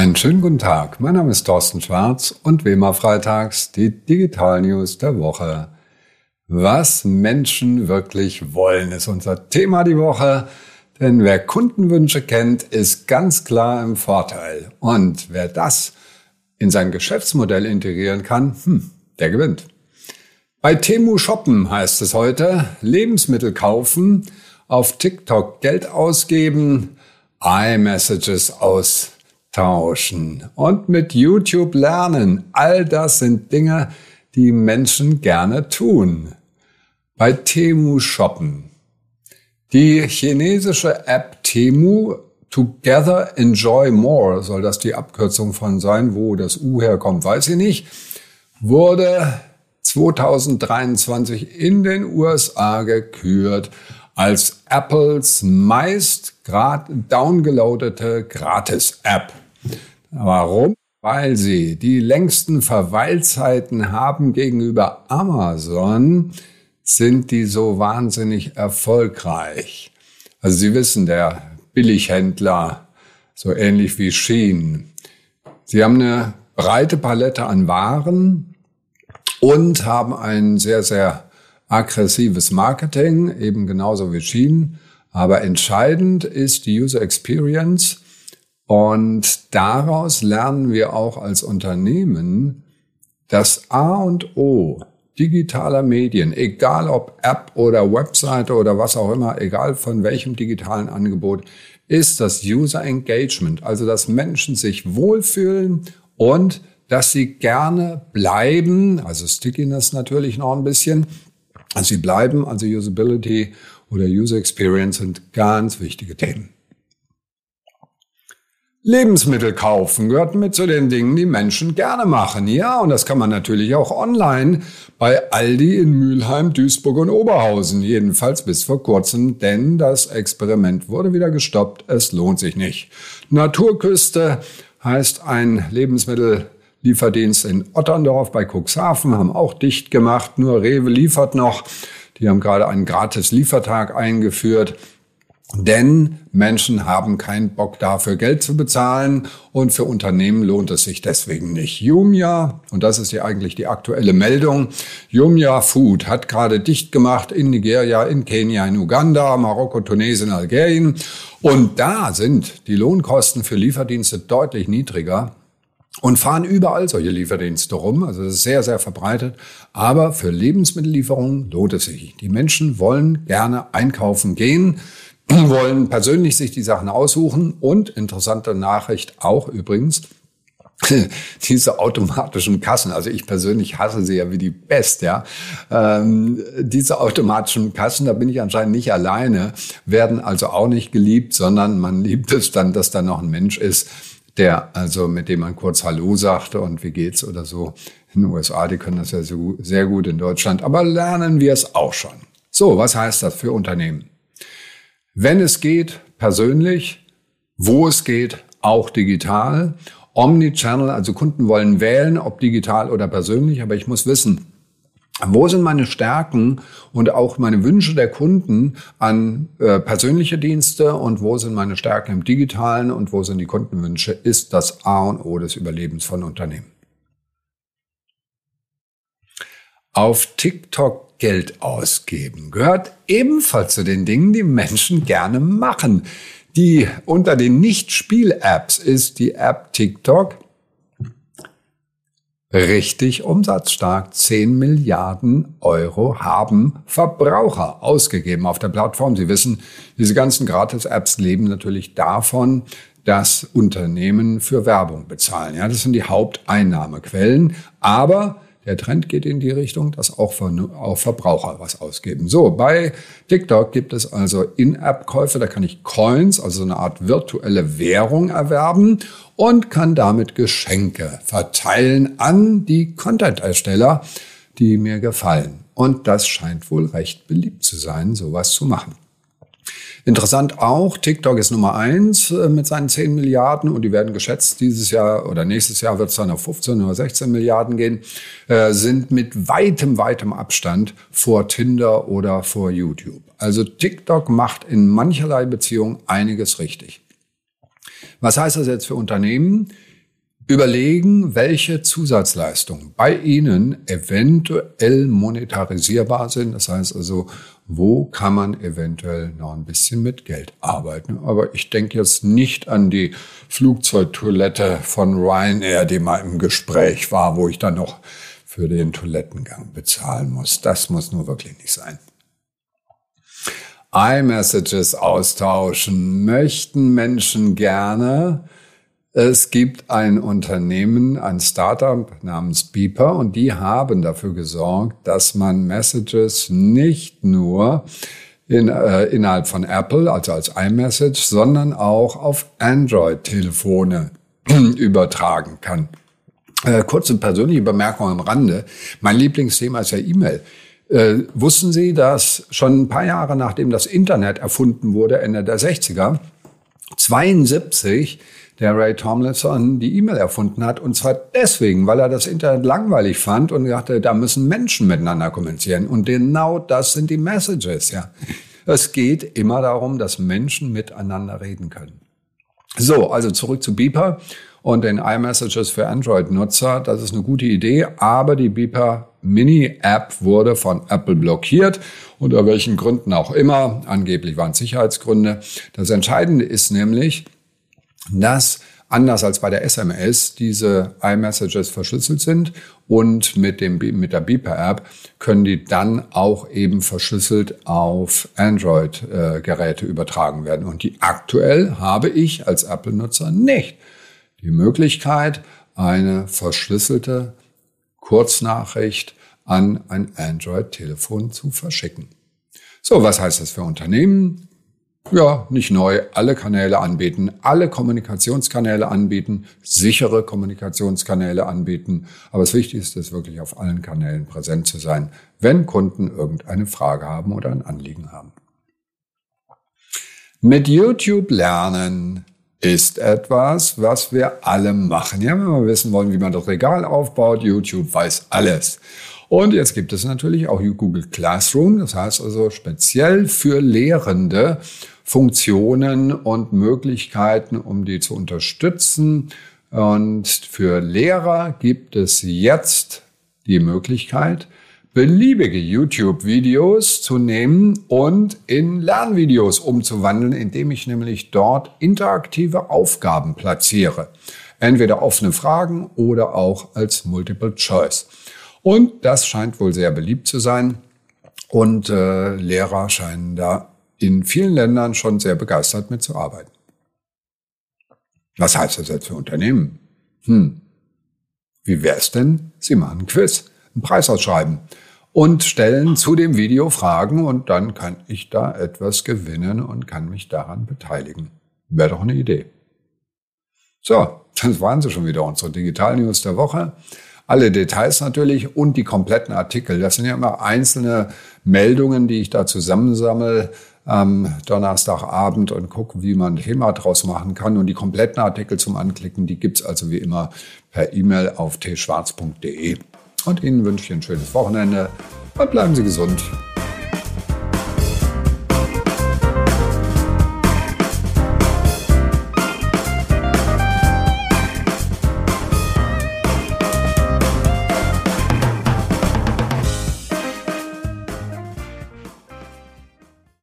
Einen schönen guten Tag. Mein Name ist Thorsten Schwarz und wie immer freitags die Digital News der Woche. Was Menschen wirklich wollen, ist unser Thema die Woche. Denn wer Kundenwünsche kennt, ist ganz klar im Vorteil. Und wer das in sein Geschäftsmodell integrieren kann, hm, der gewinnt. Bei Temu Shoppen heißt es heute, Lebensmittel kaufen, auf TikTok Geld ausgeben, iMessages aus tauschen und mit YouTube lernen. All das sind Dinge, die Menschen gerne tun. Bei Temu shoppen. Die chinesische App Temu Together Enjoy More soll das die Abkürzung von sein, wo das U herkommt, weiß ich nicht, wurde 2023 in den USA gekürt als Apples meist downgeloadete Gratis-App. Warum? Weil sie die längsten Verweilzeiten haben gegenüber Amazon, sind die so wahnsinnig erfolgreich. Also Sie wissen, der Billighändler, so ähnlich wie Shein. Sie haben eine breite Palette an Waren und haben ein sehr, sehr aggressives Marketing, eben genauso wie Shein. Aber entscheidend ist die User Experience. Und daraus lernen wir auch als Unternehmen, das A und O digitaler Medien, egal ob App oder Webseite oder was auch immer, egal von welchem digitalen Angebot, ist das User Engagement, also dass Menschen sich wohlfühlen und dass sie gerne bleiben, also Stickiness natürlich noch ein bisschen, sie bleiben, also Usability oder User Experience sind ganz wichtige Themen. Lebensmittel kaufen gehört mit zu den Dingen, die Menschen gerne machen. Ja, und das kann man natürlich auch online bei Aldi in Mülheim, Duisburg und Oberhausen. Jedenfalls bis vor kurzem, denn das Experiment wurde wieder gestoppt. Es lohnt sich nicht. Naturküste heißt ein Lebensmittellieferdienst in Otterndorf bei Cuxhaven, haben auch dicht gemacht. Nur Rewe liefert noch. Die haben gerade einen gratis Liefertag eingeführt. Denn Menschen haben keinen Bock dafür Geld zu bezahlen und für Unternehmen lohnt es sich deswegen nicht. Jumia, und das ist ja eigentlich die aktuelle Meldung, Jumia Food hat gerade dicht gemacht in Nigeria, in Kenia, in Uganda, Marokko, Tunesien, Algerien. Und da sind die Lohnkosten für Lieferdienste deutlich niedriger und fahren überall solche Lieferdienste rum. Also das ist sehr, sehr verbreitet. Aber für Lebensmittellieferungen lohnt es sich. Die Menschen wollen gerne einkaufen gehen wollen persönlich sich die Sachen aussuchen und interessante Nachricht auch übrigens, diese automatischen Kassen, also ich persönlich hasse sie ja wie die Pest, ja. Ähm, diese automatischen Kassen, da bin ich anscheinend nicht alleine, werden also auch nicht geliebt, sondern man liebt es dann, dass da noch ein Mensch ist, der also mit dem man kurz Hallo sagte und wie geht's oder so. In den USA, die können das ja so, sehr gut in Deutschland, aber lernen wir es auch schon. So, was heißt das für Unternehmen? Wenn es geht, persönlich, wo es geht, auch digital. Omnichannel, also Kunden wollen wählen, ob digital oder persönlich, aber ich muss wissen, wo sind meine Stärken und auch meine Wünsche der Kunden an äh, persönliche Dienste und wo sind meine Stärken im digitalen und wo sind die Kundenwünsche, ist das A und O des Überlebens von Unternehmen. Auf TikTok Geld ausgeben. Gehört ebenfalls zu den Dingen, die Menschen gerne machen. Die unter den Nicht-Spiel-Apps ist die App TikTok richtig umsatzstark. 10 Milliarden Euro haben Verbraucher ausgegeben auf der Plattform. Sie wissen, diese ganzen Gratis-Apps leben natürlich davon, dass Unternehmen für Werbung bezahlen. Ja, das sind die Haupteinnahmequellen. Aber der Trend geht in die Richtung, dass auch, auch Verbraucher was ausgeben. So, bei TikTok gibt es also In-App-Käufe, da kann ich Coins, also eine Art virtuelle Währung erwerben und kann damit Geschenke verteilen an die Content-Ersteller, die mir gefallen. Und das scheint wohl recht beliebt zu sein, sowas zu machen. Interessant auch, TikTok ist Nummer eins äh, mit seinen 10 Milliarden und die werden geschätzt dieses Jahr oder nächstes Jahr wird es dann auf 15 oder 16 Milliarden gehen, äh, sind mit weitem, weitem Abstand vor Tinder oder vor YouTube. Also TikTok macht in mancherlei Beziehung einiges richtig. Was heißt das jetzt für Unternehmen? überlegen, welche Zusatzleistungen bei Ihnen eventuell monetarisierbar sind. Das heißt also, wo kann man eventuell noch ein bisschen mit Geld arbeiten. Aber ich denke jetzt nicht an die Flugzeugtoilette von Ryanair, die mal im Gespräch war, wo ich dann noch für den Toilettengang bezahlen muss. Das muss nur wirklich nicht sein iMessages austauschen möchten Menschen gerne. Es gibt ein Unternehmen, ein Startup namens Beeper und die haben dafür gesorgt, dass man Messages nicht nur in, äh, innerhalb von Apple, also als iMessage, sondern auch auf Android-Telefone übertragen kann. Äh, kurze persönliche Bemerkung am Rande. Mein Lieblingsthema ist ja E-Mail. Äh, wussten Sie, dass schon ein paar Jahre nachdem das Internet erfunden wurde, Ende der 60er, 72 der Ray Tomlinson die E-Mail erfunden hat. Und zwar deswegen, weil er das Internet langweilig fand und dachte, da müssen Menschen miteinander kommunizieren. Und genau das sind die Messages, ja. Es geht immer darum, dass Menschen miteinander reden können. So, also zurück zu Beeper und den iMessages für Android-Nutzer. Das ist eine gute Idee, aber die Beeper Mini-App wurde von Apple blockiert, unter welchen Gründen auch immer. Angeblich waren Sicherheitsgründe. Das Entscheidende ist nämlich, dass anders als bei der SMS diese iMessages verschlüsselt sind und mit, dem, mit der Beeper-App können die dann auch eben verschlüsselt auf Android-Geräte übertragen werden. Und die aktuell habe ich als Apple-Nutzer nicht die Möglichkeit, eine verschlüsselte Kurznachricht an ein Android-Telefon zu verschicken. So, was heißt das für Unternehmen? Ja, nicht neu, alle Kanäle anbieten, alle Kommunikationskanäle anbieten, sichere Kommunikationskanäle anbieten. Aber das Wichtigste ist wirklich auf allen Kanälen präsent zu sein, wenn Kunden irgendeine Frage haben oder ein Anliegen haben. Mit YouTube lernen ist etwas, was wir alle machen. Ja, wenn wir wissen wollen, wie man das Regal aufbaut, YouTube weiß alles. Und jetzt gibt es natürlich auch Google Classroom, das heißt also speziell für Lehrende Funktionen und Möglichkeiten, um die zu unterstützen. Und für Lehrer gibt es jetzt die Möglichkeit, beliebige YouTube-Videos zu nehmen und in Lernvideos umzuwandeln, indem ich nämlich dort interaktive Aufgaben platziere. Entweder offene Fragen oder auch als Multiple Choice. Und das scheint wohl sehr beliebt zu sein. Und äh, Lehrer scheinen da in vielen Ländern schon sehr begeistert mitzuarbeiten. Was heißt das jetzt für Unternehmen? Hm. Wie wäre es denn? Sie machen Quiz einen Preis ausschreiben und stellen zu dem Video Fragen und dann kann ich da etwas gewinnen und kann mich daran beteiligen. Wäre doch eine Idee. So, das waren sie schon wieder, unsere Digital News der Woche. Alle Details natürlich und die kompletten Artikel. Das sind ja immer einzelne Meldungen, die ich da zusammensammle am Donnerstagabend und gucke, wie man ein Thema draus machen kann. Und die kompletten Artikel zum Anklicken, die gibt's also wie immer per E-Mail auf tschwarz.de. Und Ihnen wünsche ich ein schönes Wochenende und bleiben Sie gesund.